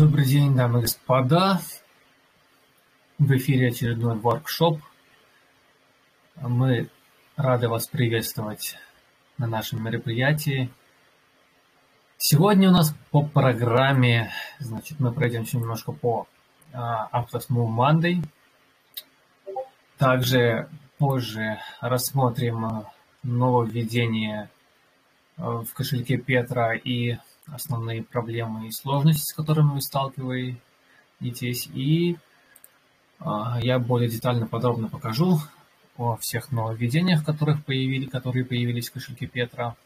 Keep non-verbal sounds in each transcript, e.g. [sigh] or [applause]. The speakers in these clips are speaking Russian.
Добрый день, дамы и господа. В эфире очередной воркшоп. Мы рады вас приветствовать на нашем мероприятии. Сегодня у нас по программе, значит, мы пройдемся немножко по Aptos Move Monday. Также позже рассмотрим нововведение в кошельке Петра и основные проблемы и сложности, с которыми вы сталкиваетесь. И а, я более детально, подробно покажу о всех нововведениях, которых появили, которые появились в кошельке Петра.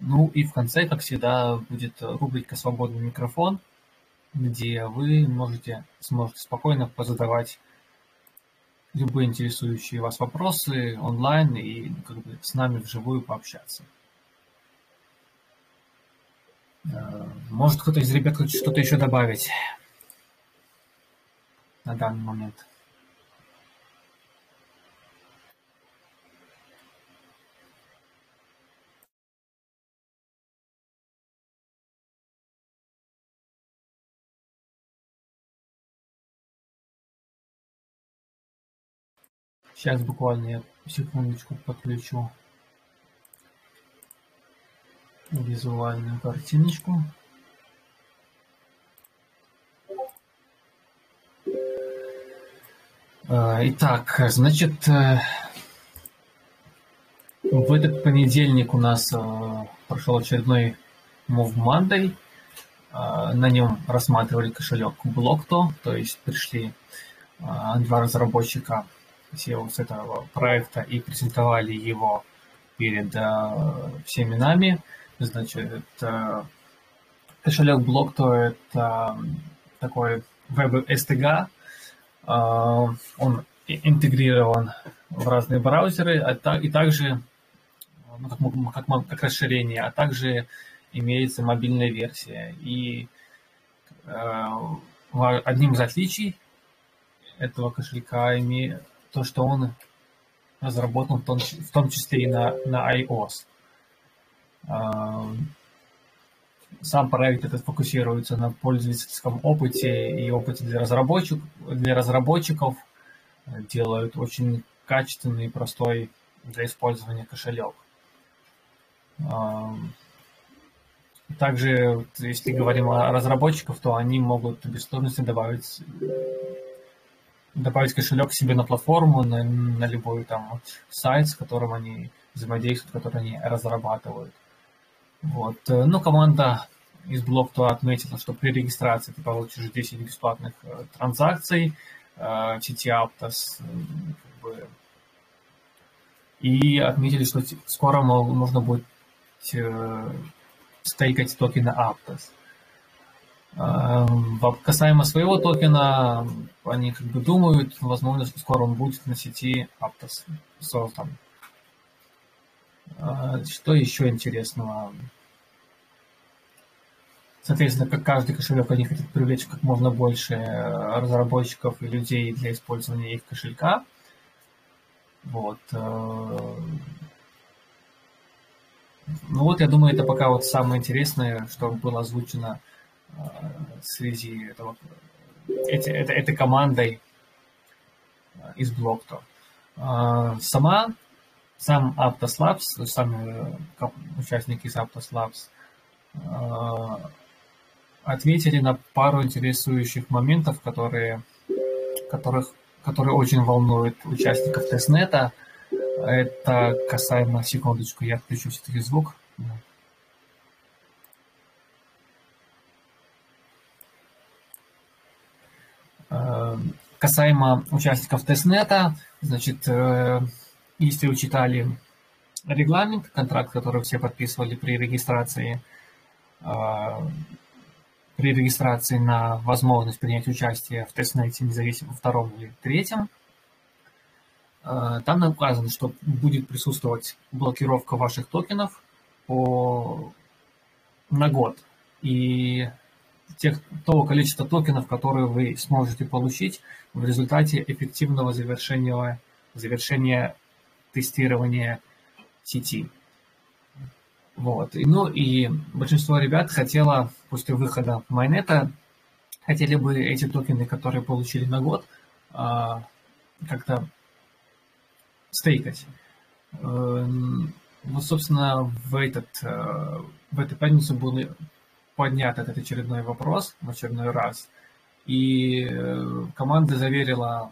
Ну и в конце, как всегда, будет рубрика «Свободный микрофон», где вы можете, сможете спокойно позадавать любые интересующие вас вопросы онлайн и как бы, с нами вживую пообщаться. Э, может кто-то из ребят хочет что-то еще добавить на данный момент? Сейчас буквально я секундочку подключу визуальную картиночку. А, итак, значит, э, в этот понедельник у нас э, прошел очередной Move Monday. А, на нем рассматривали кошелек Blockto, то есть пришли а, два разработчика SEO с этого проекта и презентовали его перед всеми нами. Значит, кошелек Blockto это такой веб-STG, а, он интегрирован в разные браузеры, а и также ну, как, как, расширение, а также имеется мобильная версия. И одним из отличий этого кошелька имеет то, что он разработан в том, в том числе и на, на iOS. Сам проект этот фокусируется на пользовательском опыте и опыте для разработчиков, для разработчиков делают очень качественный и простой для использования кошелек. Также, если говорим о разработчиках, то они могут без сложности добавить, добавить кошелек себе на платформу, на, на любой там сайт, с которым они взаимодействуют, который они разрабатывают. Вот. Э, ну, команда из Block2 отметила, что при регистрации ты получишь 10 бесплатных э, транзакций, э, Aptos, как бы, и отметили, что скоро можно будет стейкать токены Aptos. Касаемо своего токена, они как бы думают, возможно, что скоро он будет на сети Aptos создан. А, что еще интересного? Соответственно, как каждый кошелек, они хотят привлечь как можно больше э, разработчиков и людей для использования их кошелька. Вот. Э, ну вот, я думаю, это пока вот самое интересное, что было озвучено э, в связи этого, эти, это, этой командой из Блокто. Сама сам Aptos сами участники из Aptos э, ответили на пару интересующих моментов, которые, которых, которые очень волнуют участников тестнета. Это касаемо, секундочку, я отключу все-таки звук. Э, касаемо участников тестнета, значит, э, если вы читали регламент, контракт, который все подписывали при регистрации, а, при регистрации на возможность принять участие в тестнете, независимо втором или третьем, а, там указано, что будет присутствовать блокировка ваших токенов по, на год. И тех, того количества токенов, которые вы сможете получить в результате эффективного завершения, завершения тестирования сети. Вот. Ну и большинство ребят хотело после выхода майнета хотели бы эти токены, которые получили на год, а, как-то стейкать. Эм, вот, собственно, в, этот, э, в эту пятницу был поднят этот очередной вопрос в очередной раз. И э, команда заверила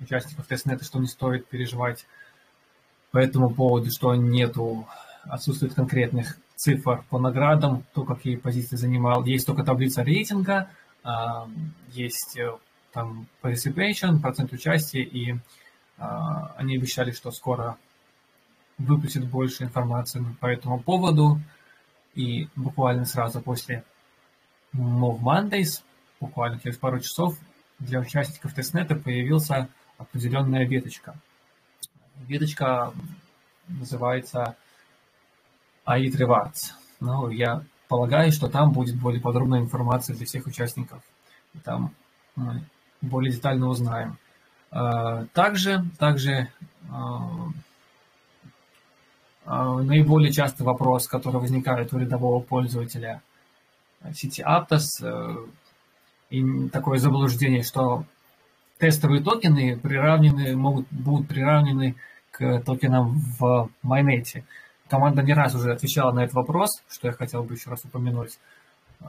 участников тестнета, что не стоит переживать по этому поводу, что нету, отсутствует конкретных цифр по наградам, то, какие позиции занимал. Есть только таблица рейтинга, а, есть э, там participation, процент участия, и а, они обещали, что скоро выпустят больше информации по этому поводу. И буквально сразу после Move Mondays, буквально через пару часов, для участников тестнета появился определенная веточка. Веточка называется Rewards. Ну, я полагаю, что там будет более подробная информация для всех участников. Там мы более детально узнаем. А, также, также а, а, наиболее частый вопрос, который возникает у рядового пользователя сети Aptos, э, и такое заблуждение, что тестовые токены приравнены, могут, будут приравнены токенам в майнете. Команда не раз уже отвечала на этот вопрос, что я хотел бы еще раз упомянуть, э,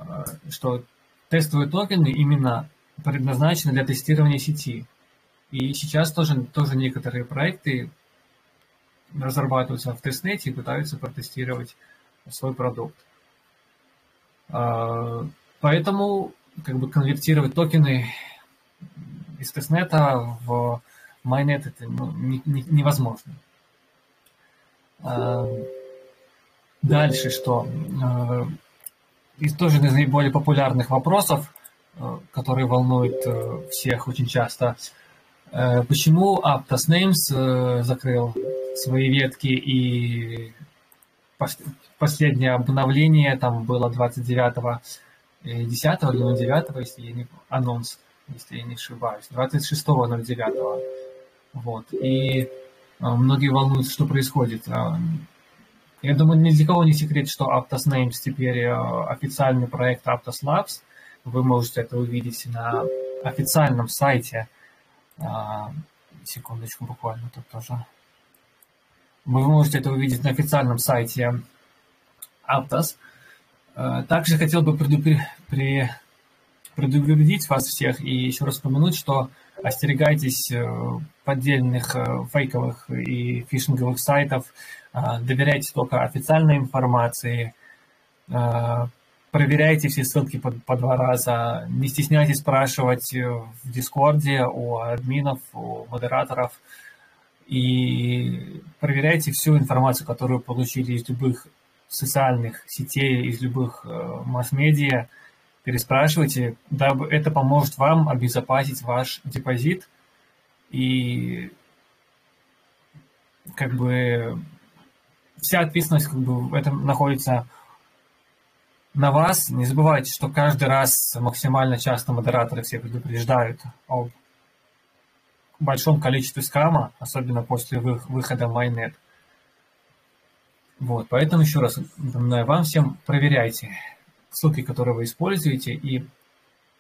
что тестовые токены именно предназначены для тестирования сети. И сейчас тоже, тоже некоторые проекты разрабатываются в тестнете и пытаются протестировать свой продукт. А, поэтому как бы конвертировать токены из тестнета в майнет это ну, не, не, невозможно. А, дальше что? А, из тоже из наиболее популярных вопросов, которые волнуют э, всех очень часто, э, почему Aptos Names э, закрыл свои ветки, и последнее обновление там было 29 10 или 09, если я не анонс, если я не ошибаюсь, 26.09. Вот. И а, многие волнуются, что происходит. А, я думаю, ни для кого не секрет, что Aptos Names теперь а, официальный проект Aptos Labs. Вы можете это увидеть на официальном сайте. Секундочку, буквально тут тоже вы можете это увидеть на официальном сайте Aptos. Также хотел бы предупредить вас всех и еще раз упомянуть, что остерегайтесь э, поддельных э, фейковых и фишинговых сайтов, доверяйте только официальной информации, проверяйте все ссылки по, по два раза, не стесняйтесь спрашивать в Дискорде у админов, у модераторов, и проверяйте всю информацию, которую получили из любых социальных сетей, из любых э, масс-медиа, переспрашивайте, дабы это поможет вам обезопасить ваш депозит и как бы вся ответственность как бы в этом находится на вас. Не забывайте, что каждый раз максимально часто модераторы все предупреждают об большом количестве скама, особенно после выхода Майнет. Вот, поэтому еще раз напоминаю вам всем, проверяйте ссылки, которые вы используете, и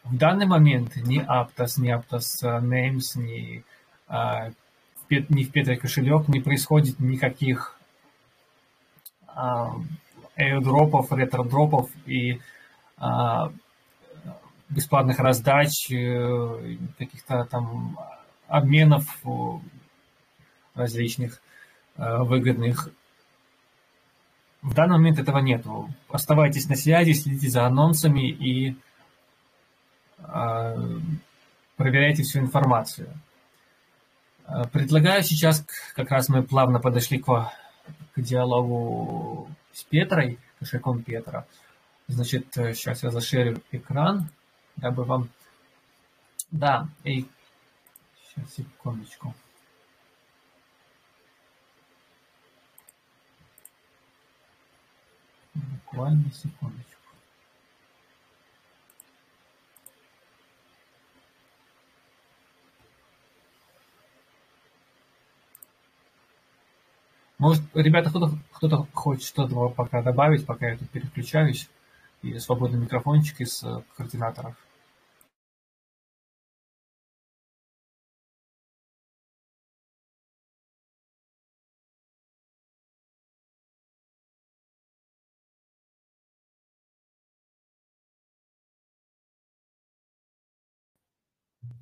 в данный момент ни Aptos, ни Aptos э, Names, ни, а, ни в Петре кошелек не происходит никаких а, airdropов, ретро-дропов и а, бесплатных раздач, э, каких-то там обменов различных э, выгодных. В данный момент этого нет. Оставайтесь на связи, следите за анонсами и э, проверяйте всю информацию. Э, предлагаю сейчас, как раз мы плавно подошли к, к диалогу с Петрой, кошельком Петра. Значит, сейчас я зашерю экран, дабы вам... Да, и Сейчас, секундочку. Буквально секундочку. Может, ребята, кто-то кто хочет что-то пока добавить, пока я тут переключаюсь, и свободный микрофончик из э, координаторов.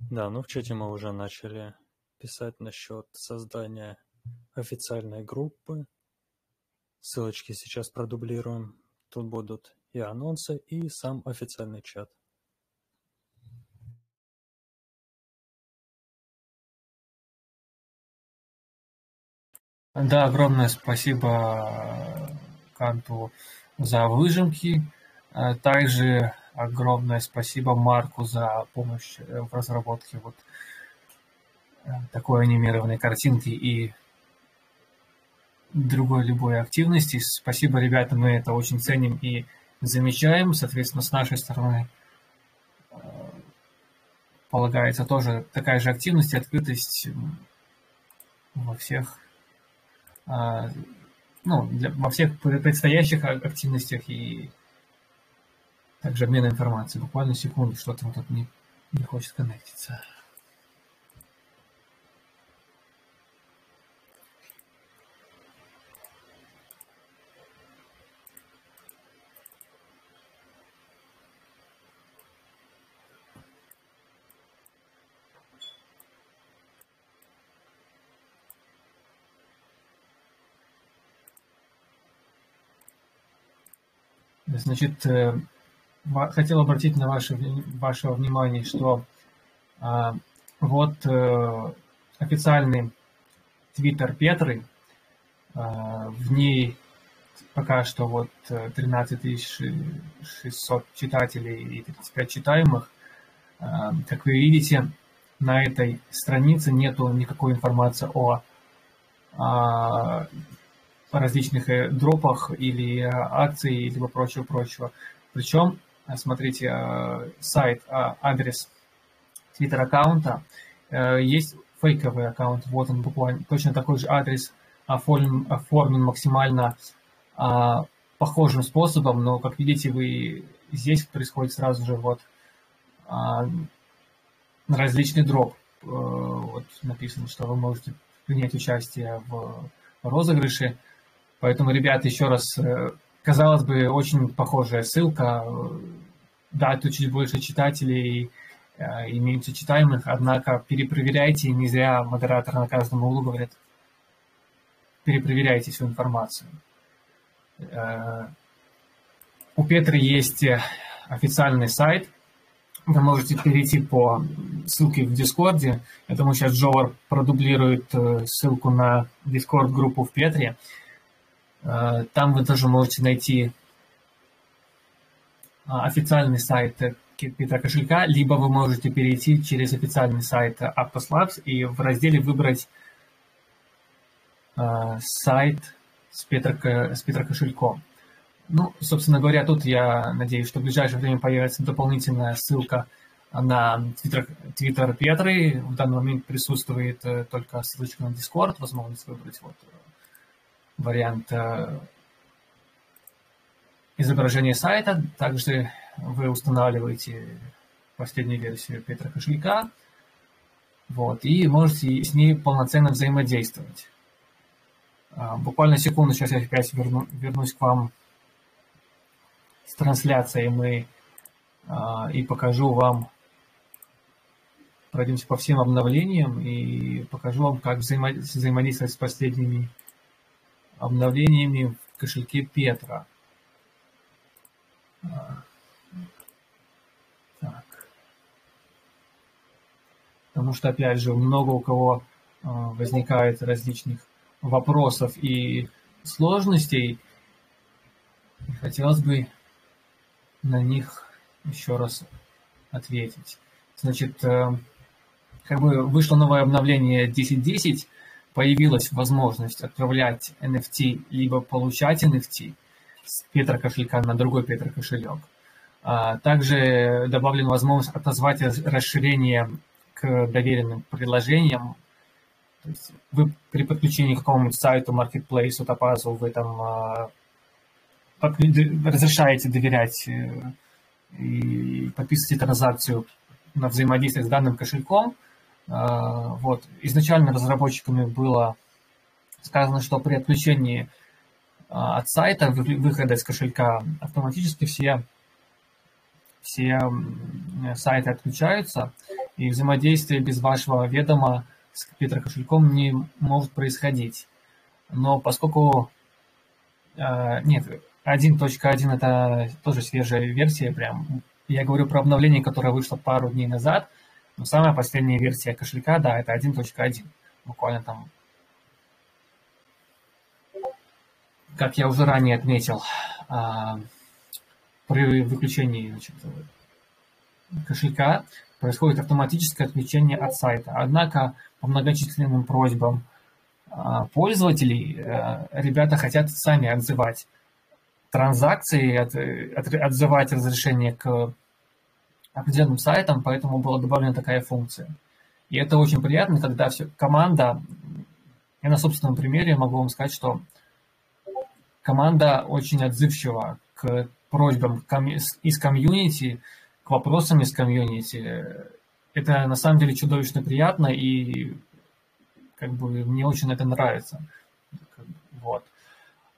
Да, ну в чате мы уже начали писать насчет создания официальной группы. Ссылочки сейчас продублируем. Тут будут и анонсы, и сам официальный чат. Да, огромное спасибо Канту за выжимки. Также огромное спасибо Марку за помощь в разработке вот э, такой анимированной картинки и другой любой активности. Спасибо, ребята, мы это очень ценим и замечаем. Соответственно, с нашей стороны э, полагается тоже такая же активность и открытость во всех ну, для, во всех предстоящих активностях и также обмен информацией. Буквально секунду, что-то вот тут не, не хочет коннектиться. Значит, э, хотел обратить на ваше, ваше внимание, что а, вот э, официальный твиттер Петры, а, в ней пока что вот 13 э, 600 читателей и 35 читаемых. А, как вы видите, на этой странице нету никакой информации о, о различных дропах или акции, или прочего-прочего. Причем Э, смотрите, э, сайт, а, адрес твиттер аккаунта, э, есть фейковый аккаунт, вот он буквально, точно такой же адрес оформлен, оформлен максимально а, похожим способом, но, как видите, вы здесь происходит сразу же вот а, различный дроп. Вот написано, что вы можете принять участие в розыгрыше. Поэтому, ребята, еще раз казалось бы, очень похожая ссылка. Да, тут чуть больше читателей э, и меньше читаемых, однако перепроверяйте, не зря модератор на каждом углу говорит, перепроверяйте всю информацию. Э, у Петры есть официальный сайт, вы можете перейти по ссылке в Дискорде. Я думаю, сейчас Джовар продублирует э, ссылку на Дискорд-группу в Петре. Э, там вы тоже можете найти официальный сайт Петра кошелька, либо вы можете перейти через официальный сайт Aptos Labs и в разделе выбрать э, сайт с Петра, с Петра кошельком. Ну, собственно говоря, тут я надеюсь, что в ближайшее время появится дополнительная ссылка на Twitter, Twitter Петры. В данный момент присутствует э, только ссылочка на Discord, возможность выбрать вот вариант изображения сайта. Также вы устанавливаете последнюю версию Петра кошелька. Вот, и можете с ней полноценно взаимодействовать. А, буквально секунду, сейчас я опять верну, вернусь к вам с трансляцией мы а, и покажу вам, пройдемся по всем обновлениям и покажу вам, как взаимодействовать с последними обновлениями в кошельке Петра. Так. Потому что, опять же, много у кого а, возникает различных вопросов и сложностей. И хотелось бы на них еще раз ответить. Значит, э, как бы вышло новое обновление 10.10, появилась возможность отправлять NFT либо получать NFT с Петра кошелька на другой Петра кошелек. А, также добавлена возможность отозвать расширение к доверенным приложениям. То есть вы при подключении к какому-нибудь сайту, маркетплейсу, топазу, вы там а, разрешаете доверять э, и подписываете транзакцию на взаимодействие с данным кошельком – а, вот. Изначально разработчиками было сказано, что при отключении от сайта, выхода из кошелька, автоматически все, все сайты отключаются, и взаимодействие без вашего ведома с Петро-кошельком не может происходить. Но поскольку... Э, нет, 1.1 это тоже свежая версия, прям. Я говорю про обновление, которое вышло пару дней назад, но самая последняя версия кошелька, да, это 1.1. Буквально там, как я уже ранее отметил, а, при выключении значит, кошелька происходит автоматическое отключение от сайта. Однако по многочисленным просьбам а, пользователей э, ребята хотят сами отзывать транзакции, от, от, отзывать разрешение к определенным сайтам, поэтому была добавлена такая функция. И это очень приятно, когда все, команда, я на собственном примере могу вам сказать, что команда очень отзывчива к просьбам из комьюнити, к вопросам из комьюнити. Это на самом деле чудовищно приятно, и как бы мне очень это нравится. Вот.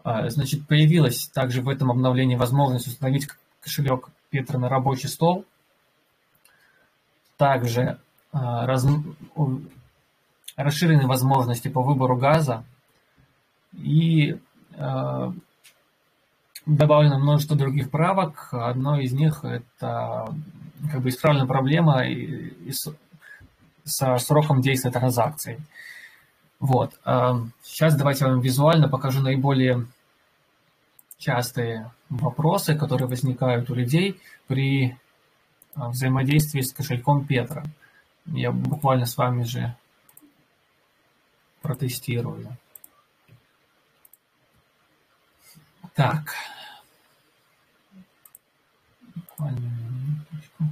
А, значит, появилась также в этом обновлении возможность установить кошелек Петра на рабочий стол. Также а, раз, расширены возможности по выбору газа и добавлено множество других правок. Одно из них это как бы исправлена проблема и, и с, со сроком действия транзакций. Вот. Сейчас давайте я вам визуально покажу наиболее частые вопросы, которые возникают у людей при взаимодействии с кошельком Петра. Я буквально с вами же протестирую. Так. Буквально минуточку.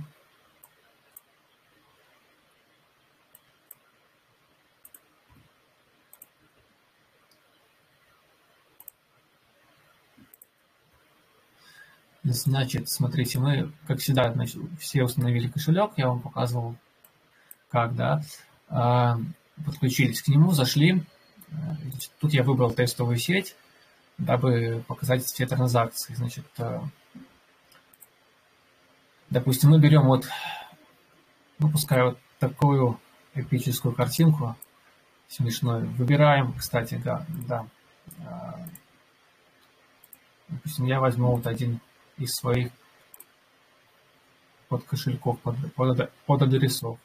Значит, смотрите, мы, как всегда, значит, все установили кошелек, я вам показывал, как, да, а, подключились к нему, зашли. Тут я выбрал тестовую сеть, дабы показать все транзакции. Значит, а, допустим, мы берем вот, пускай вот такую эпическую картинку, смешную. Выбираем, кстати, да, да. А, допустим, я возьму вот один из своих под кошельков, под, под, под адресов.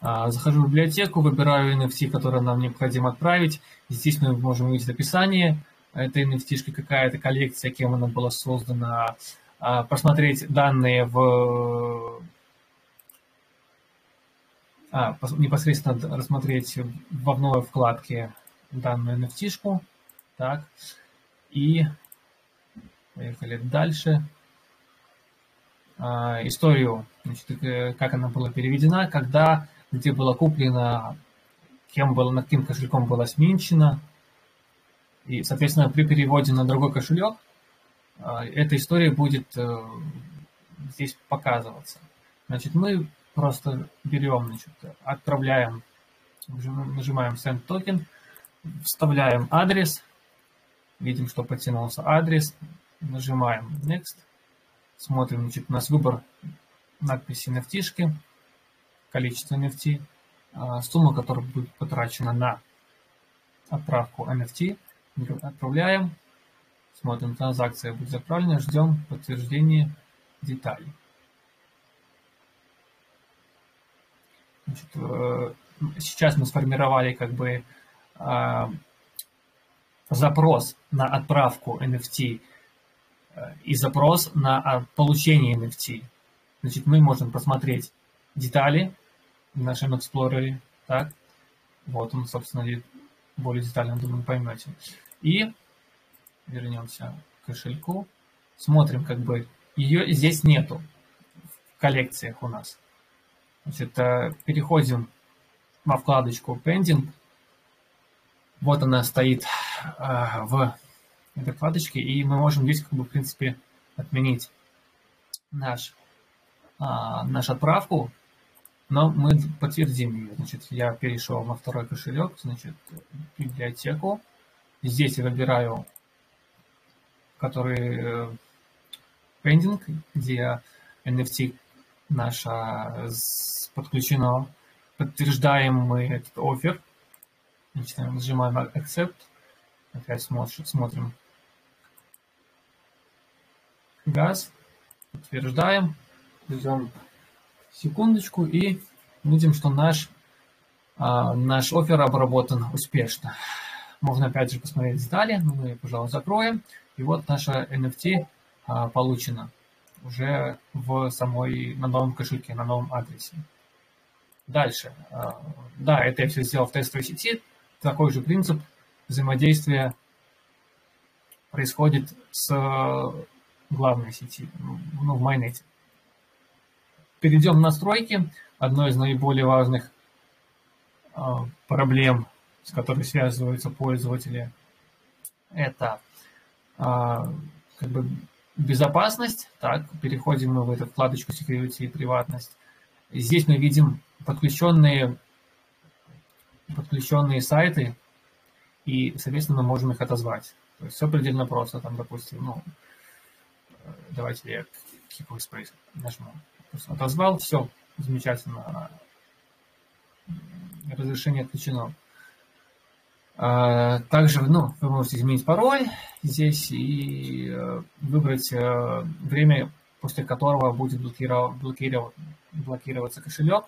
А, захожу в библиотеку, выбираю NFT, который нам необходимо отправить. Здесь мы можем увидеть описание этой NFT, какая-то коллекция, кем она была создана, а, посмотреть данные в а, непосредственно рассмотреть в одной вкладке данную NFT. -шку. Так. И Поехали дальше. А, историю, значит, э, как она была переведена, когда, где была куплена, кем было, над каким кошельком была сменчена. И, соответственно, при переводе на другой кошелек а, эта история будет э, здесь показываться. Значит, мы просто берем, значит, отправляем, нажимаем Send Token, вставляем адрес, видим, что подтянулся адрес, Нажимаем Next. Смотрим, значит, у нас выбор надписи NFT, количество NFT, а, сумма, которая будет потрачена на отправку NFT. Отправляем. Смотрим, транзакция будет отправлена. Ждем подтверждения деталей. Значит, э, сейчас мы сформировали как бы а, запрос на отправку NFT и запрос на а, получение NFT. Значит, мы можем посмотреть детали в нашем Explorer. Так, вот он, собственно, более детально, думаю, поймете. И вернемся к кошельку. Смотрим, как бы ее здесь нету в коллекциях у нас. Значит, э, переходим во вкладочку Pending. Вот она стоит э, в этой вкладочки, и мы можем здесь, как бы, в принципе, отменить наш, а, нашу отправку, но мы подтвердим ее. Значит, я перешел на второй кошелек, значит, библиотеку. Здесь я выбираю, который э, где NFT наша подключено. Подтверждаем мы этот офер. Начинаем, нажимаем Accept. Опять смотрим. Газ. Подтверждаем. Ждем секундочку и видим, что наш, а, наш офер обработан успешно. Можно опять же посмотреть детали, но мы, пожалуй, закроем. И вот наша NFT а, получена уже в самой, на новом кошельке, на новом адресе. Дальше. А, да, это я все сделал в тестовой сети. Такой же принцип взаимодействия происходит с главной сети, ну, в майонете. Перейдем в настройки. Одно из наиболее важных а, проблем, с которой связываются пользователи, это а, как бы безопасность. Так, переходим мы в эту вкладочку Security и приватность. Здесь мы видим подключенные, подключенные сайты, и, соответственно, мы можем их отозвать. То есть все предельно просто. Там, допустим, ну, давайте я Keep Workspace нажму. Отозвал, все, замечательно. Разрешение отключено. А, также ну, вы можете изменить пароль здесь и э, выбрать э, время, после которого будет блокировать, блокировать, блокироваться кошелек.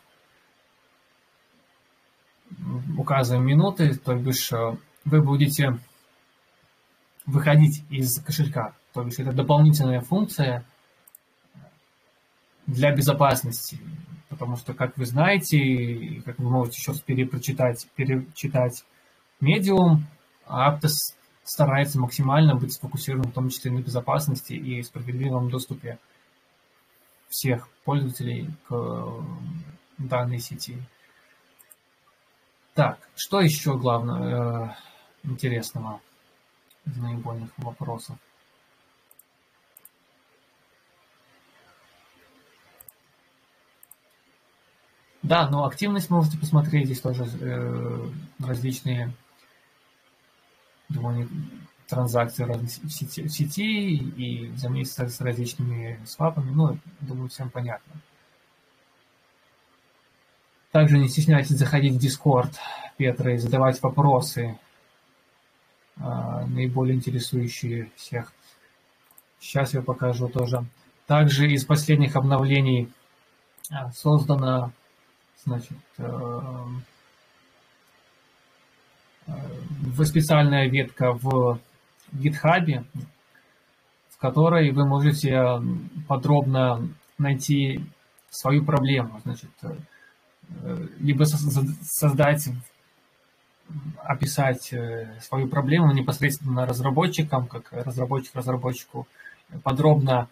Указываем минуты, то бишь э, вы будете выходить из кошелька. То есть это дополнительная функция для безопасности. Потому что, как вы знаете, как вы можете сейчас перепрочитать, перечитать Medium, Aptos старается максимально быть сфокусирован в том числе на безопасности и справедливом доступе всех пользователей к данной сети. Так, что еще главное э, интересного из наибольных вопросов? Да, но активность можете посмотреть, здесь тоже э, различные довольно транзакции разных сетей, сети и взаимодействие с различными свапами, ну, думаю, всем понятно. Также не стесняйтесь заходить в Discord Петра и задавать вопросы, а, наиболее интересующие всех. Сейчас я покажу тоже. Также из последних обновлений а, создана значит, э, специальная ветка в GitHub, в которой вы можете подробно найти свою проблему. Значит, э, либо создать, описать э, свою проблему непосредственно разработчикам, как разработчик разработчику, подробно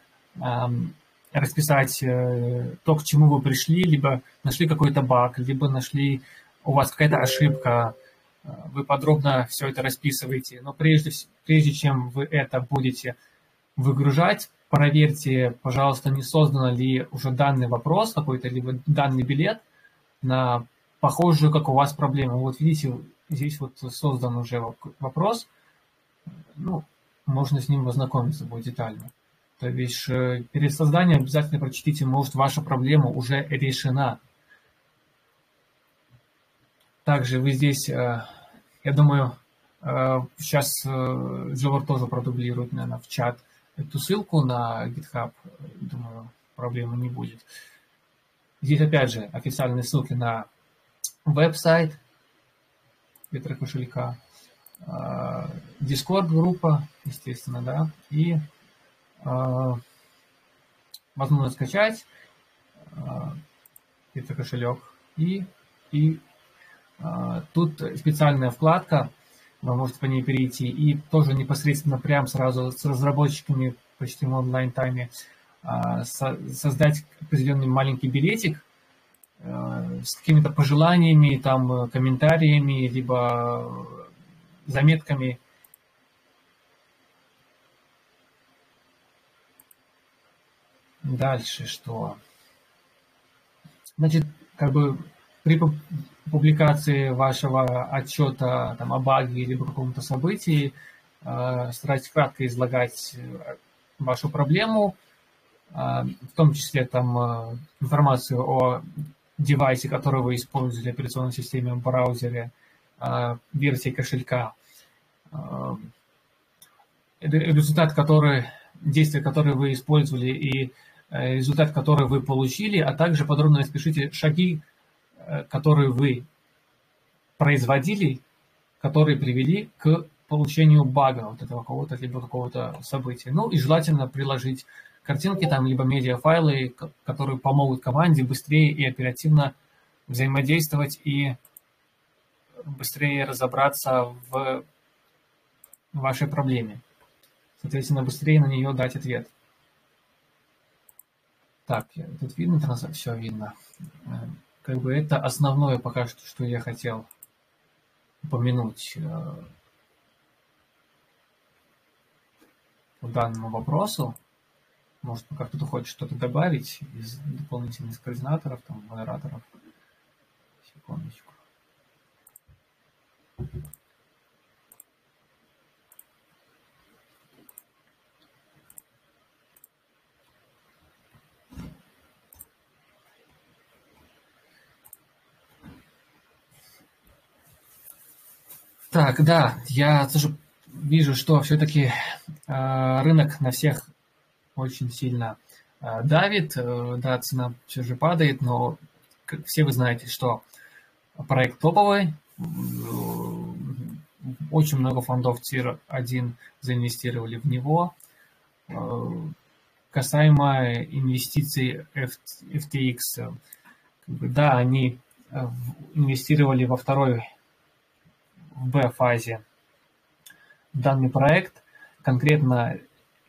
расписать э, то, к чему вы пришли, либо нашли какой-то баг, либо нашли у вас какая-то ошибка, э, вы подробно все это расписываете. Но прежде, прежде чем вы это будете выгружать, проверьте, пожалуйста, не создан ли уже данный вопрос, какой-то либо данный билет на похожую, как у вас, проблему. Вот видите, здесь вот создан уже вопрос, ну, можно с ним ознакомиться будет детально. То бишь, э, перед созданием обязательно прочтите, может, ваша проблема уже решена. Также вы здесь, э, я думаю, сейчас Джовар э, тоже продублирует, наверное, в чат эту ссылку на GitHub. Думаю, проблемы не будет. Здесь, опять же, официальные ссылки на веб-сайт ветрокошелька, Discord-группа, естественно, да, и возможно скачать это кошелек и, и тут специальная вкладка, вы можете по ней перейти и тоже непосредственно прям сразу с разработчиками почти в онлайн-тайме а, создать определенный маленький билетик с какими-то пожеланиями, там, комментариями, либо заметками Дальше что? Значит, как бы при публикации вашего отчета там, о баге или каком-то событии э, старайтесь кратко излагать э, вашу проблему, в том числе там информацию о девайсе, который вы используете, операционной системе, браузере, версии кошелька, результат, который, действия, которые вы использовали и результат, который вы получили, а также подробно распишите шаги, которые вы производили, которые привели к получению бага вот этого кого-то, либо какого-то события. Ну и желательно приложить картинки там, либо медиафайлы, которые помогут команде быстрее и оперативно взаимодействовать и быстрее разобраться в вашей проблеме. Соответственно, быстрее на нее дать ответ. Так, тут видно? Все видно. Как бы это основное пока что, что я хотел упомянуть э, по данному вопросу. Может, пока кто-то хочет что-то добавить из дополнительных координаторов, там, модераторов. Секундочку. Так, да, я тоже вижу, что все-таки э, рынок на всех очень сильно э, давит, э, да, цена все же падает, но все вы знаете, что проект топовый, очень много фондов ТИР-1 заинвестировали в него. Касаемо инвестиций FTX, да, они инвестировали во второй в Б-фазе данный проект. Конкретно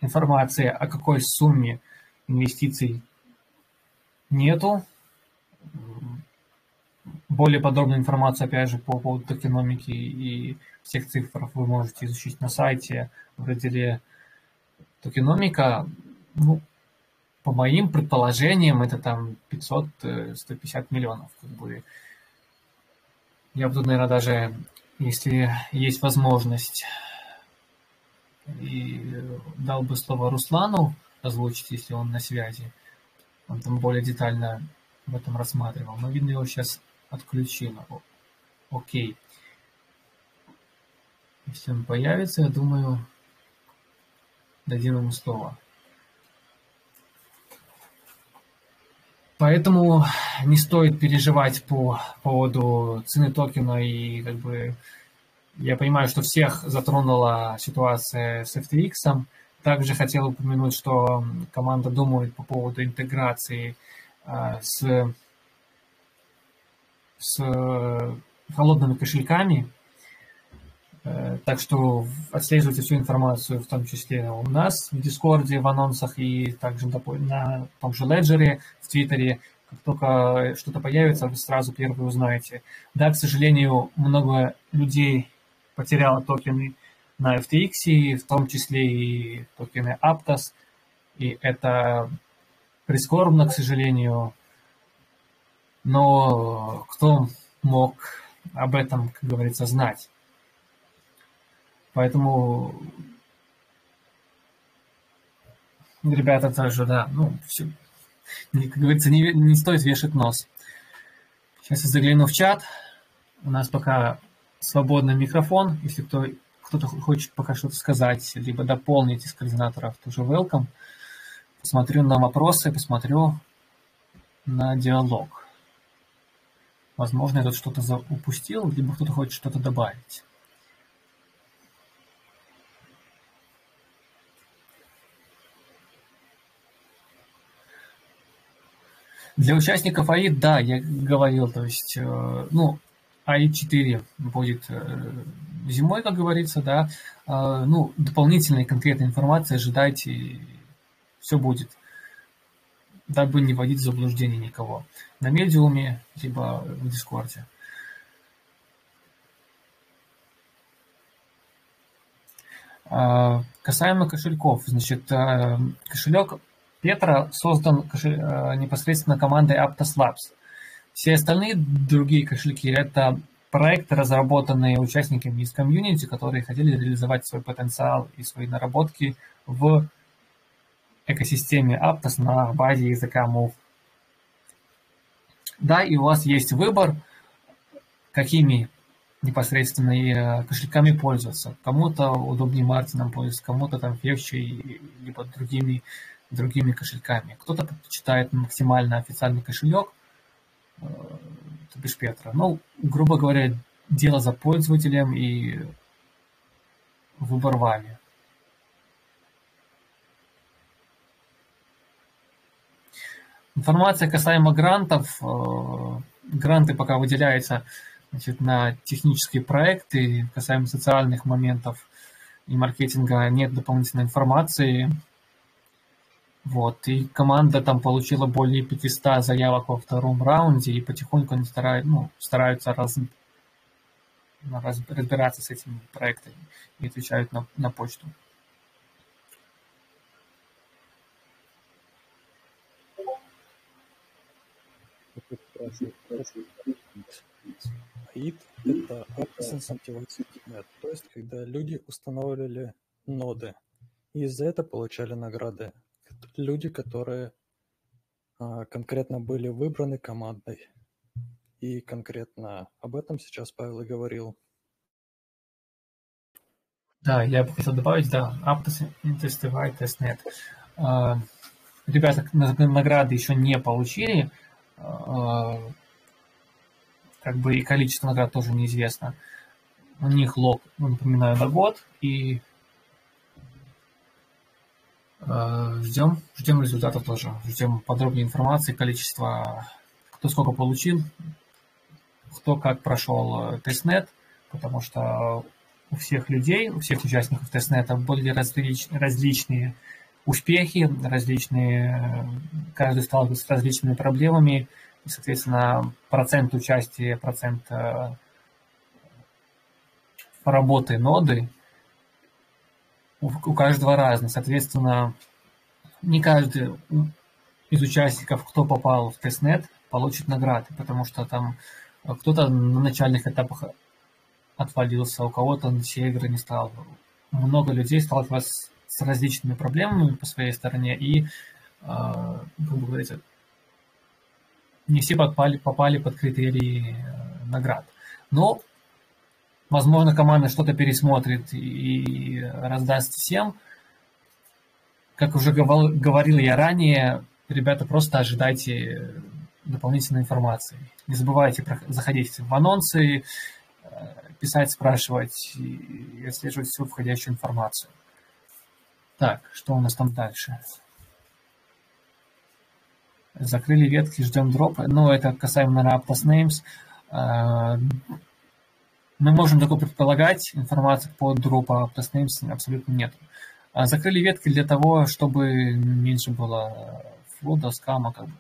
информации о какой сумме инвестиций нету. Более подробную информацию, опять же, по поводу токеномики и всех цифр вы можете изучить на сайте в разделе токеномика. Ну, по моим предположениям, это там 500-150 миллионов. Как бы. Я буду, наверное, даже если есть возможность. И дал бы слово Руслану озвучить, если он на связи. Он там более детально в этом рассматривал. Но видно, его сейчас отключило. Окей. Если он появится, я думаю, дадим ему слово. Поэтому не стоит переживать по поводу цены токена и как бы я понимаю, что всех затронула ситуация с FTX. Также хотел упомянуть, что команда думает по поводу интеграции э, с, с холодными кошельками. Э, так что отслеживайте всю информацию, в том числе у нас в Дискорде, в анонсах и также на том же Леджере, в Твиттере. Как только что-то появится, вы сразу первые узнаете. Да, к сожалению, много людей потеряло токены на FTX, в том числе и токены Aptos. И это прискорбно, к сожалению. Но кто мог об этом, как говорится, знать? Поэтому ребята тоже, да, ну, все, как говорится, не, не стоит вешать нос. Сейчас я загляну в чат. У нас пока свободный микрофон. Если кто, кто-то хочет пока что-то сказать, либо дополнить из координаторов, тоже welcome. Посмотрю на вопросы, посмотрю на диалог. Возможно, я тут что-то упустил, либо кто-то хочет что-то добавить. Для участников АИД, да, я говорил, то есть, э, ну, АИД-4 будет э, зимой, как говорится, да, э, ну, дополнительной конкретной информации ожидайте, все будет, дабы не вводить в заблуждение никого. На медиуме, либо в Дискорде. Касаемо кошельков, значит, кошелек Петра создан э, непосредственно командой Aptos Labs. Все остальные другие кошельки – это проекты, разработанные участниками из комьюнити, которые хотели реализовать свой потенциал и свои наработки в экосистеме Aptos на базе языка Move. Да, и у вас есть выбор, какими непосредственно э, кошельками пользоваться. Кому-то удобнее Мартином пользоваться, кому-то там Февчей, либо другими, другими кошельками. Кто-то предпочитает максимально официальный кошелек, э, то бишь Петра. Ну, грубо говоря, дело за пользователем и выбор вами. Информация касаемо грантов. Э, гранты пока выделяются значит, на технические проекты. Касаемо социальных моментов и маркетинга нет дополнительной информации. Вот, и команда там получила более 500 заявок во втором раунде, и потихоньку они стараются, ну, стараются раз, раз, разбираться с этими проектами и отвечают на, на почту. АИД – это Incentivized Net, то есть когда люди устанавливали ноды и из-за этого получали награды. Люди, которые а, конкретно были выбраны командой. И конкретно об этом сейчас Павел и говорил. Да, я бы хотел добавить, да, Aptos Intensify Testnet. А, ребята награды еще не получили, а, как бы и количество наград тоже неизвестно. У них lock, напоминаю, на год, и ждем, ждем результатов тоже. Ждем подробнее информации, количество, кто сколько получил, кто как прошел э, тестнет, потому что у всех людей, у всех участников тестнета были различ, различные успехи, различные, каждый сталкивался с различными проблемами, и, соответственно, процент участия, процент э, работы ноды у, каждого разный. Соответственно, не каждый из участников, кто попал в тестнет, получит награды, потому что там кто-то на начальных этапах отвалился, у кого-то на все игры не стал. Много людей сталкивались с различными проблемами по своей стороне и, э, говоря, не все попали, попали под критерии э, наград. Но, возможно, команда что-то пересмотрит и раздаст всем. Как уже говорил я ранее, ребята, просто ожидайте дополнительной информации. Не забывайте заходить в анонсы, э, писать, спрашивать и отслеживать всю входящую информацию. Так, что у нас там дальше? Закрыли ветки, ждем дропа. Ну, это касаемо, наверное, Aptos Names. Мы можем только предполагать, информации по Aptos Names абсолютно нет. А закрыли ветки для того, чтобы меньше было флода, скама, как бы.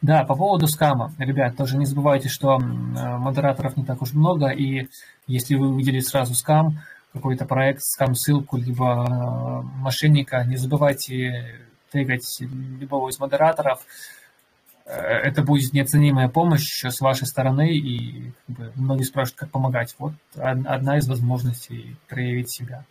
Да, по поводу скама, ребят, тоже не забывайте, что модераторов не так уж много, и если вы увидели сразу скам, какой-то проект, скам-ссылку, либо э, мошенника, не забывайте тегать любого из модераторов. Э, это будет неоценимая помощь еще с вашей стороны, и как бы, многие спрашивают, как помогать. Вот одна из возможностей проявить себя.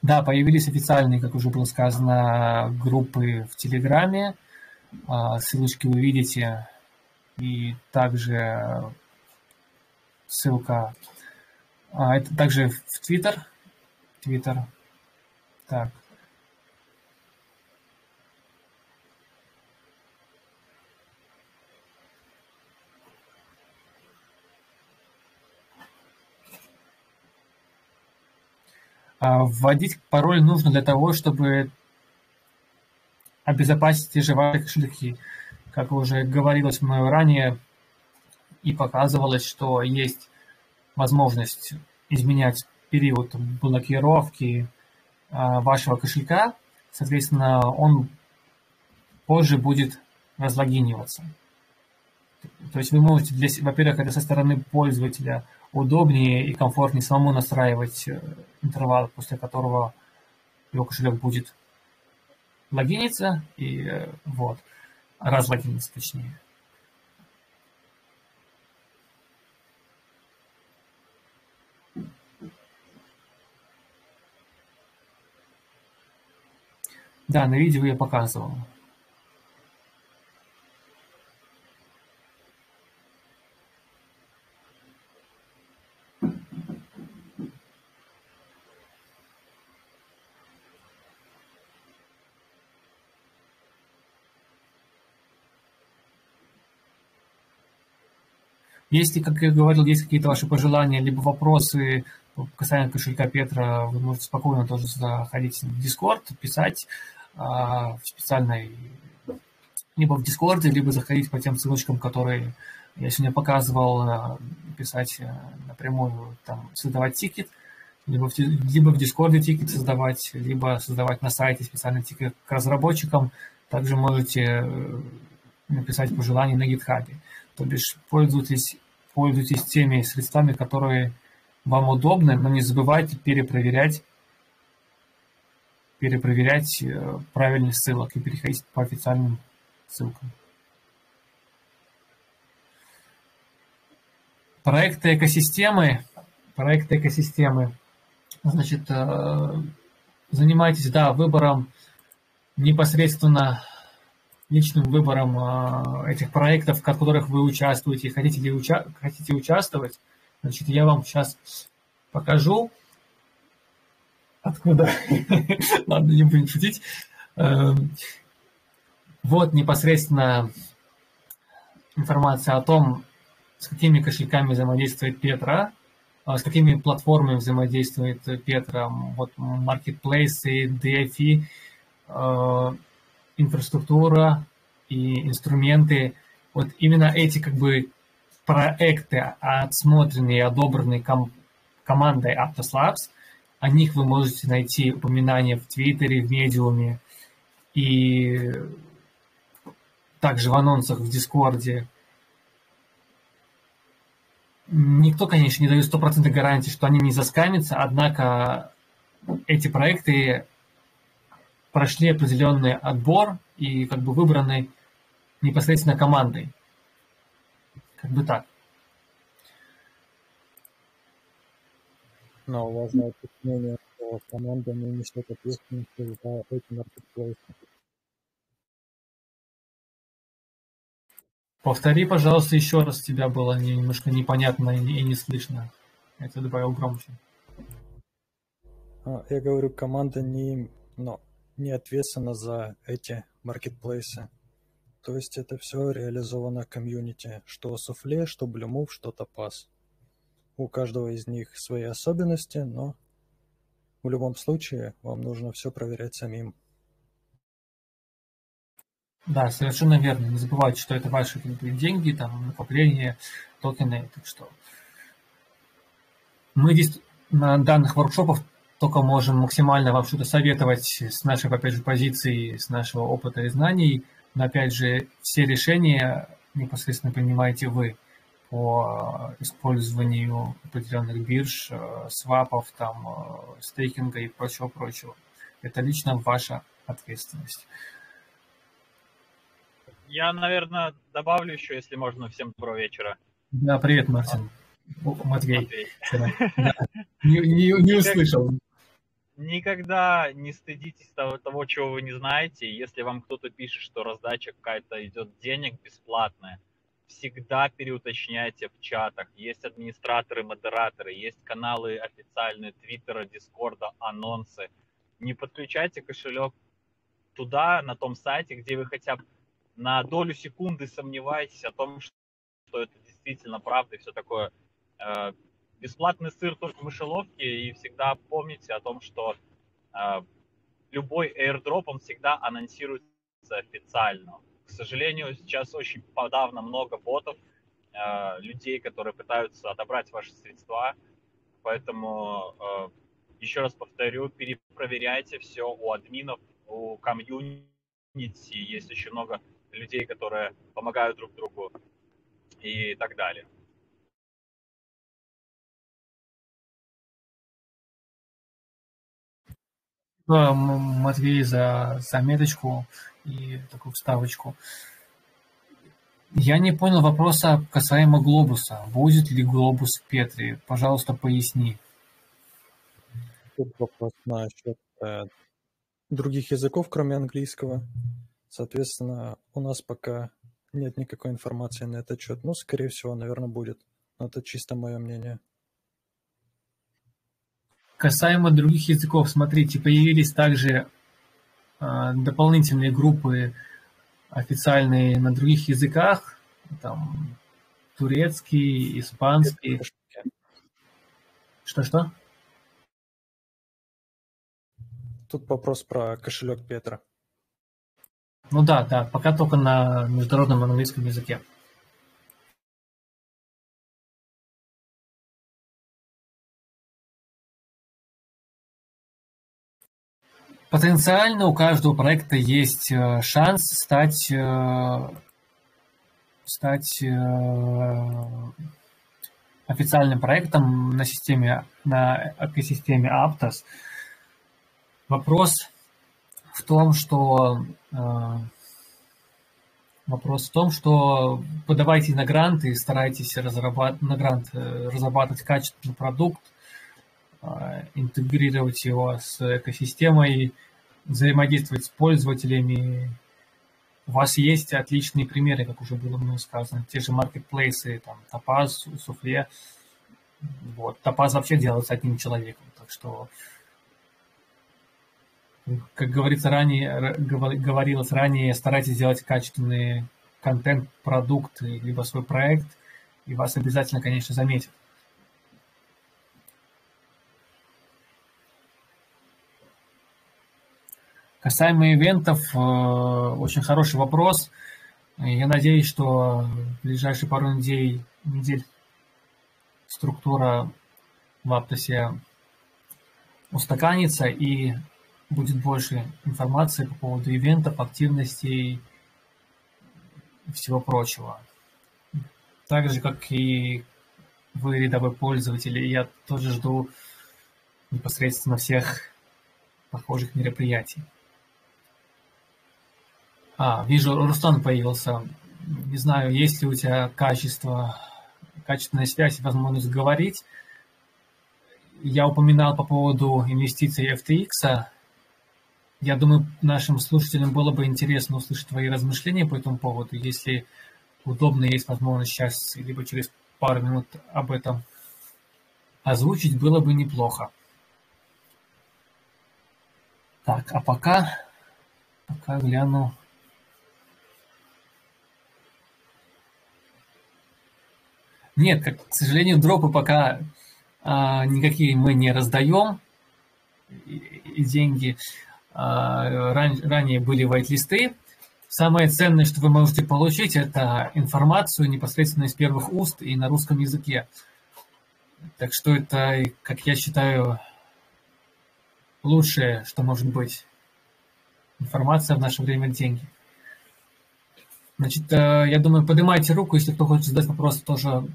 Да, появились официальные, как уже было сказано, группы в Телеграме. А, ссылочки вы видите. И также ссылка. А, это также в Твиттер. Твиттер. Так. А, вводить пароль нужно для того, чтобы обезопасить те же ваши кошельки. Как уже говорилось мною ранее и показывалось, что есть возможность изменять период блокировки а, вашего кошелька, соответственно, он позже будет разлогиниваться. То есть вы можете, для, во-первых, это со стороны пользователя удобнее и комфортнее самому настраивать э, интервал, после которого его кошелек будет логиниться и вот, разлогиниться точнее. Да, на видео я показывал. Если, как я говорил, есть какие-то ваши пожелания, либо вопросы касаемо кошелька Petra, вы можете спокойно тоже заходить в Discord, писать а, в специальной либо в Дискорде, либо заходить по тем ссылочкам, которые я сегодня показывал, а, писать э, напрямую, там, создавать тикет, либо в, либо в Дискорде тикет создавать, либо создавать на сайте специальный тикет к разработчикам. Также можете э, написать пожелания на GitHub. То бишь пользуйтесь, пользуйтесь теми средствами, которые вам удобны, но не забывайте перепроверять перепроверять э, правильность ссылок и переходить по официальным ссылкам. Проекты экосистемы. Проекты экосистемы. Значит, э, занимайтесь, да, выбором непосредственно личным выбором э, этих проектов, в которых вы участвуете, хотите ли уча хотите участвовать. Значит, я вам сейчас покажу Откуда? [laughs] Ладно, не будем шутить. Эм, вот непосредственно информация о том, с какими кошельками взаимодействует Петра, а с какими платформами взаимодействует Петра, вот маркетплейсы, DFI, э, инфраструктура и инструменты. Вот именно эти как бы проекты, отсмотренные и одобренные ком- командой Aptos Labs, о них вы можете найти упоминания в Твиттере, в Медиуме и также в анонсах в Дискорде. Никто, конечно, не дает стопроцентной гарантии, что они не заскамятся, однако эти проекты прошли определенный отбор и как бы выбраны непосредственно командой. Как бы так. Но важное уточнение, что команда не несет ответственности за эти маркетплейсы. Повтори, пожалуйста, еще раз, тебя было немножко непонятно и не слышно. Тебя добавил громче. А, я говорю, команда не, но не ответственна за эти маркетплейсы. То есть это все реализовано комьюнити. Что суфле, что блюмов, что топаз. У каждого из них свои особенности, но в любом случае вам нужно все проверять самим. Да, совершенно верно. Не забывайте, что это ваши деньги, там, накопления, токены. Так что мы здесь на данных воркшопах только можем максимально вам что-то советовать с нашей, опять же, позиции, с нашего опыта и знаний. Но, опять же, все решения непосредственно принимаете вы по использованию определенных бирж, э, свапов, там, э, стейкинга и прочего-прочего. Это лично ваша ответственность. Я, наверное, добавлю еще, если можно, всем доброго вечера. Да, привет, Мартин. Матвей. Матвей. Не, не, не услышал. Никогда не стыдитесь того, того, чего вы не знаете. Если вам кто-то пишет, что раздача какая-то идет денег бесплатная, всегда переуточняйте в чатах. Есть администраторы, модераторы, есть каналы официальные Твиттера, Дискорда, анонсы. Не подключайте кошелек туда, на том сайте, где вы хотя бы на долю секунды сомневаетесь о том, что это действительно правда и все такое. Э, бесплатный сыр только в мышеловке, и всегда помните о том, что э, любой airdrop, он всегда анонсируется официально к сожалению, сейчас очень подавно много ботов, э, людей, которые пытаются отобрать ваши средства. Поэтому, э, еще раз повторю, перепроверяйте все у админов, у комьюнити. Есть очень много людей, которые помогают друг другу и так далее. Матвей, за заметочку и такую вставочку. Я не понял вопроса касаемо глобуса. Будет ли глобус в Петре? Пожалуйста, поясни. Тут вопрос насчет э, других языков, кроме английского. Соответственно, у нас пока нет никакой информации на этот счет. Ну, скорее всего, наверное, будет. Но это чисто мое мнение. Касаемо других языков, смотрите, появились также дополнительные группы официальные на других языках, там турецкий, испанский. Что-что? Тут вопрос про кошелек Петра. Ну да, да, пока только на международном английском языке. Потенциально у каждого проекта есть э, шанс стать, э, стать э, официальным проектом на системе, на экосистеме Aptos. Вопрос в том, что вопрос в том, что подавайте на грант и старайтесь разрабатывать, на грант разрабатывать качественный продукт, интегрировать его с экосистемой, взаимодействовать с пользователями. У вас есть отличные примеры, как уже было мной сказано, те же маркетплейсы, там, Топаз, Суфле. Вот. Топаз вообще делается одним человеком, так что, как говорится ранее, говорилось ранее, старайтесь сделать качественный контент, продукт, либо свой проект, и вас обязательно, конечно, заметят. Касаемо ивентов, э, очень хороший вопрос. Я надеюсь, что в ближайшие пару недель, недель структура в Аптосе устаканится и будет больше информации по поводу ивентов, активностей и всего прочего. Так же, как и вы, рядовой пользователь, я тоже жду непосредственно всех похожих мероприятий. А, вижу, Рустам появился. Не знаю, есть ли у тебя качество, качественная связь возможность говорить. Я упоминал по поводу инвестиций FTX. Я думаю, нашим слушателям было бы интересно услышать твои размышления по этому поводу. Если удобно, есть возможность сейчас, либо через пару минут об этом озвучить, было бы неплохо. Так, а пока, пока гляну Нет, как, к сожалению, дропы пока а, никакие мы не раздаем. И, и деньги а, ран, ранее были вайт-листы. Самое ценное, что вы можете получить, это информацию непосредственно из первых уст и на русском языке. Так что это, как я считаю, лучшее, что может быть. Информация в наше время – деньги. Значит, э, я думаю, поднимайте руку, если кто хочет задать вопрос, тоже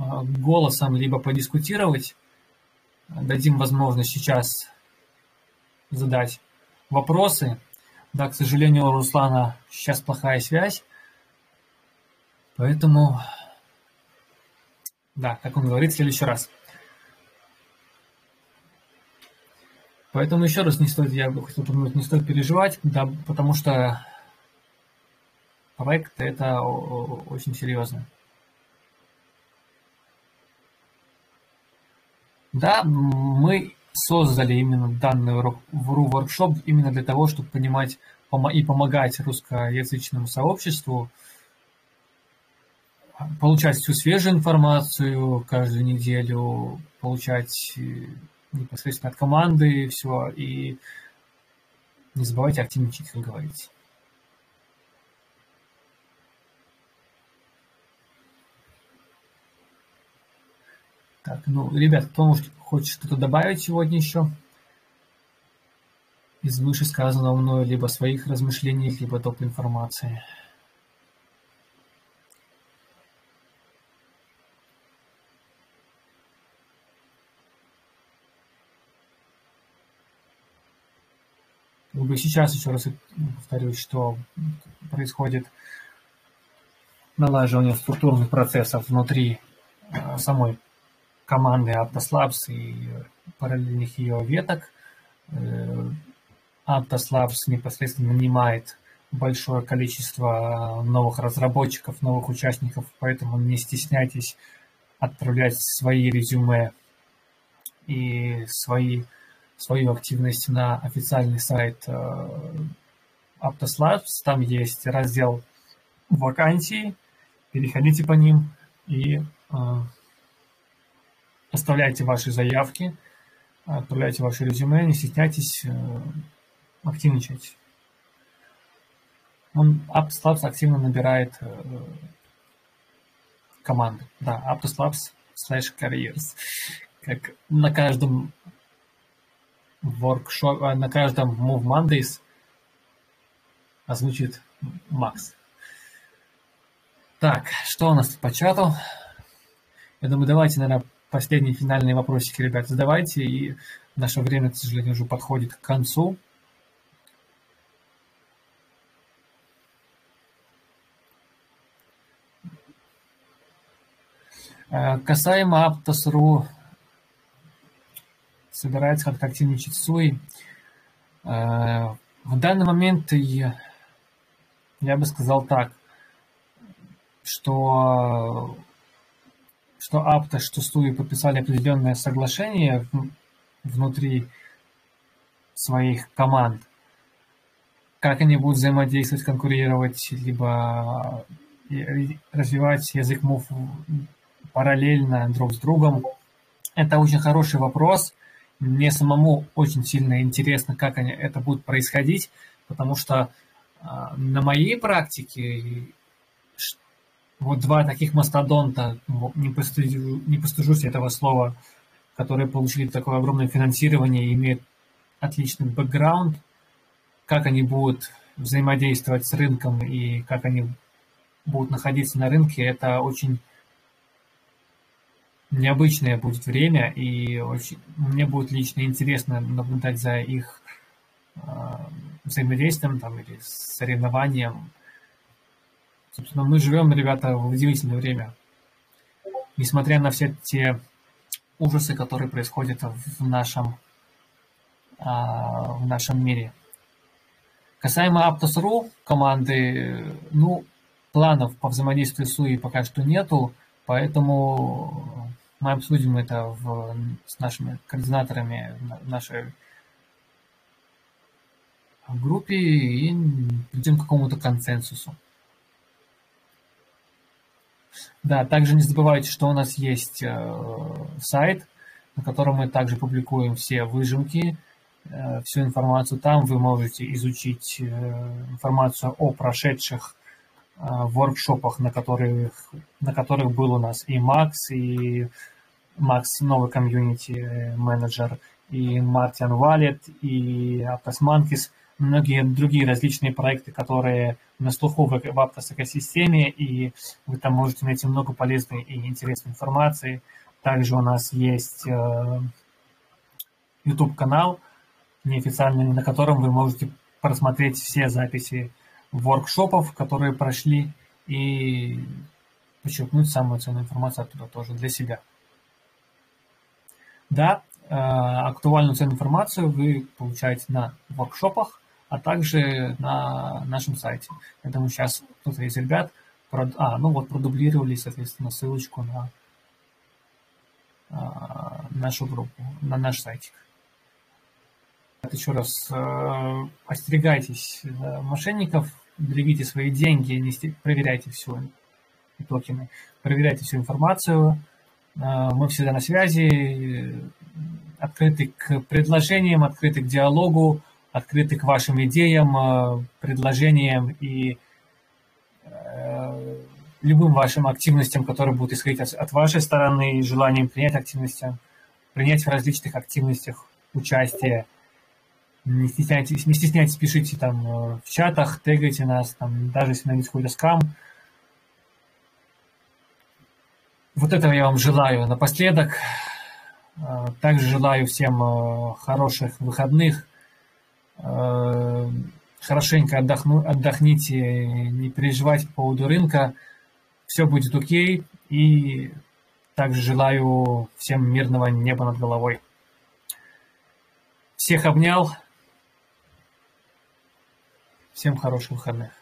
голосом, либо подискутировать. Дадим возможность сейчас задать вопросы. Да, к сожалению, у Руслана сейчас плохая связь. Поэтому, да, как он говорит, в следующий раз. Поэтому еще раз не стоит, я бы хотел упомянуть, не стоит переживать, да, потому что проект это очень серьезно. Да, мы создали именно данный воркшоп именно для того, чтобы понимать и помогать русскоязычному сообществу получать всю свежую информацию каждую неделю, получать э, непосредственно от команды все, и не забывайте активничать, как говорится. Так, ну, ребят, кто хочет что-то добавить сегодня еще? Из вышесказанного мною, либо своих размышлений, либо доп. информации. бы сейчас, еще раз повторюсь, что происходит налаживание структурных процессов внутри э, самой команды Aptos Labs и параллельных ее веток. Э, Aptos Labs непосредственно нанимает большое количество новых разработчиков, новых участников, поэтому не стесняйтесь отправлять свои резюме и свои, свою активность на официальный сайт э, Aptos Labs. Там есть раздел вакансии, переходите по ним и э, оставляйте ваши заявки, отправляйте ваши резюме, не стесняйтесь, э, активничайте. Он Aptos Labs активно набирает э, команды. Да, Aptos Labs slash careers. Как на каждом воркшоп, на каждом Move Mondays озвучит Макс. Так, что у нас по чату? Я думаю, давайте, наверное, последние финальные вопросики, ребят, задавайте. И наше время, к сожалению, уже подходит к концу. Э, касаемо Aptos.ru собирается как-то активничать СУИ. Э, в данный момент я, я бы сказал так, что, что Aptos, что СУИ подписали определенное соглашение внутри своих команд. Как они будут взаимодействовать, конкурировать, либо развивать язык мов параллельно друг с другом? Это очень хороший вопрос. Мне самому очень сильно интересно, как они, это будет происходить, потому что э, на моей практике вот два таких мастодонта, не, постыжу, не постыжусь этого слова, которые получили такое огромное финансирование и имеют отличный бэкграунд, как они будут взаимодействовать с рынком и как они будут находиться на рынке, это очень необычное будет время, и очень, мне будет лично интересно наблюдать за их э, взаимодействием там, или соревнованием. Собственно, мы живем, ребята, в удивительное время. Несмотря на все те ужасы, которые происходят в нашем, э, в нашем мире. Касаемо Aptos.ru команды, ну, планов по взаимодействию с СУИ пока что нету, поэтому мы обсудим это в, с нашими координаторами в нашей группе и придем к какому-то консенсусу. Да, также не забывайте, что у нас есть э, сайт, на котором мы также публикуем все выжимки, э, всю информацию. Там вы можете изучить э, информацию о прошедших воркшопах, на которых, на которых был у нас и Макс, и Макс новый комьюнити менеджер, и Мартин Валет, и Aptos Monkeys, многие другие различные проекты, которые на слуху в Aptos экосистеме, и вы там можете найти много полезной и интересной информации. Также у нас есть э, YouTube-канал неофициальный, на котором вы можете просмотреть все записи воркшопов, которые прошли, и подчеркнуть самую ценную информацию оттуда тоже для себя. Да, э, актуальную ценную информацию вы получаете на воркшопах, а также на нашем сайте. Думаю, сейчас кто-то из ребят, а, ну вот продублировали, соответственно, ссылочку на э, нашу группу, на наш сайтик. Еще раз, э, остерегайтесь мошенников, берегите свои деньги, не проверяйте все токены, проверяйте всю информацию. А, мы всегда на связи, открыты к предложениям, открыты к диалогу, открыты к вашим идеям, а, предложениям и э, любым вашим активностям, которые будут исходить от вашей стороны, желанием принять активности, принять в различных активностях участие – не стесняйтесь, не стесняйтесь, пишите там э, в чатах, тегайте нас, там, даже если найдете какой-то скам. Вот этого я вам желаю напоследок. Э, также желаю всем э, хороших выходных. Э, хорошенько отдохну, отдохните, не переживайте по поводу рынка. Все будет окей. И также желаю всем мирного неба над головой. Всех обнял. Всем хороших выходных.